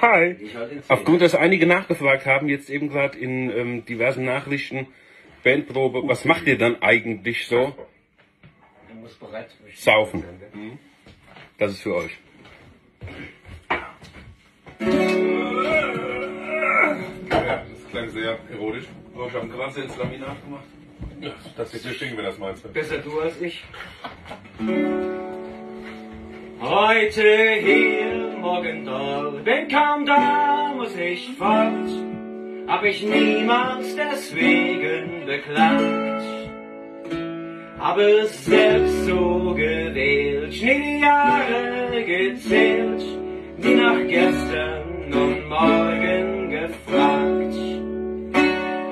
Hi. Aufgrund, dass einige nachgefragt haben, jetzt eben gerade in ähm, diversen Nachrichten, Bandprobe, was macht ihr dann eigentlich so? Du musst bereit Saufen. Mhm. Das ist für euch. Ja, das klang sehr erotisch. Oh, ich habe Kranz ins Laminat gemacht. Das wird dir stinken, wenn das meinst. Besser du als ich. Heute hier, morgen dort, bin kaum da, muss ich fort. Hab ich niemals deswegen beklagt. Habe selbst so gewählt, nie die Jahre gezählt, wie nach gestern und morgen gefragt.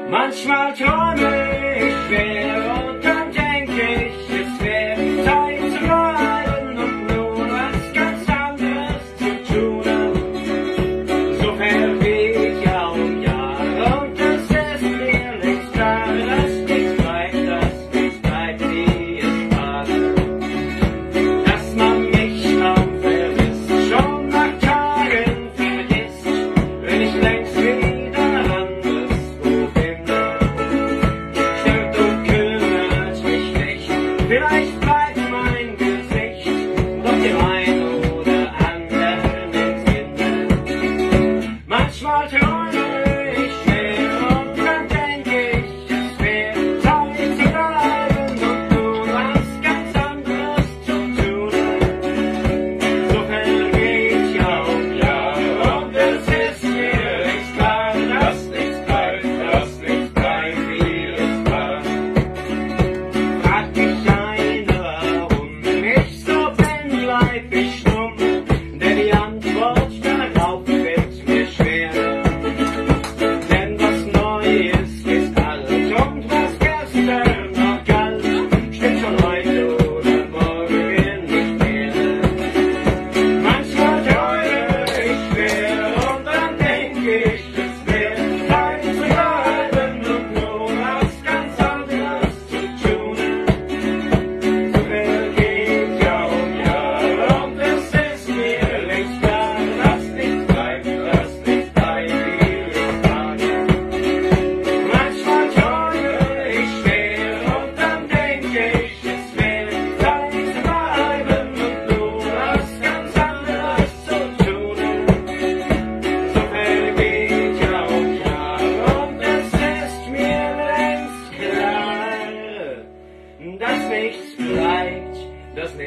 Manchmal träume ich schwer und dann right.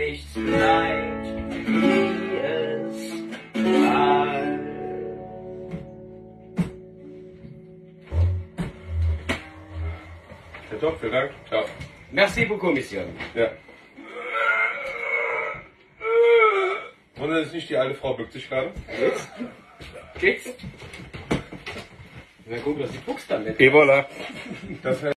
Nichts bleibt, wie es war. Ja, doch, vielen Dank. Ciao. Merci beaucoup, Monsieur. Ja. Und das ist nicht die alte Frau bückt sich gerade? Geht's? Na dass die Fuchs dann nicht. Et voilà. Das heißt,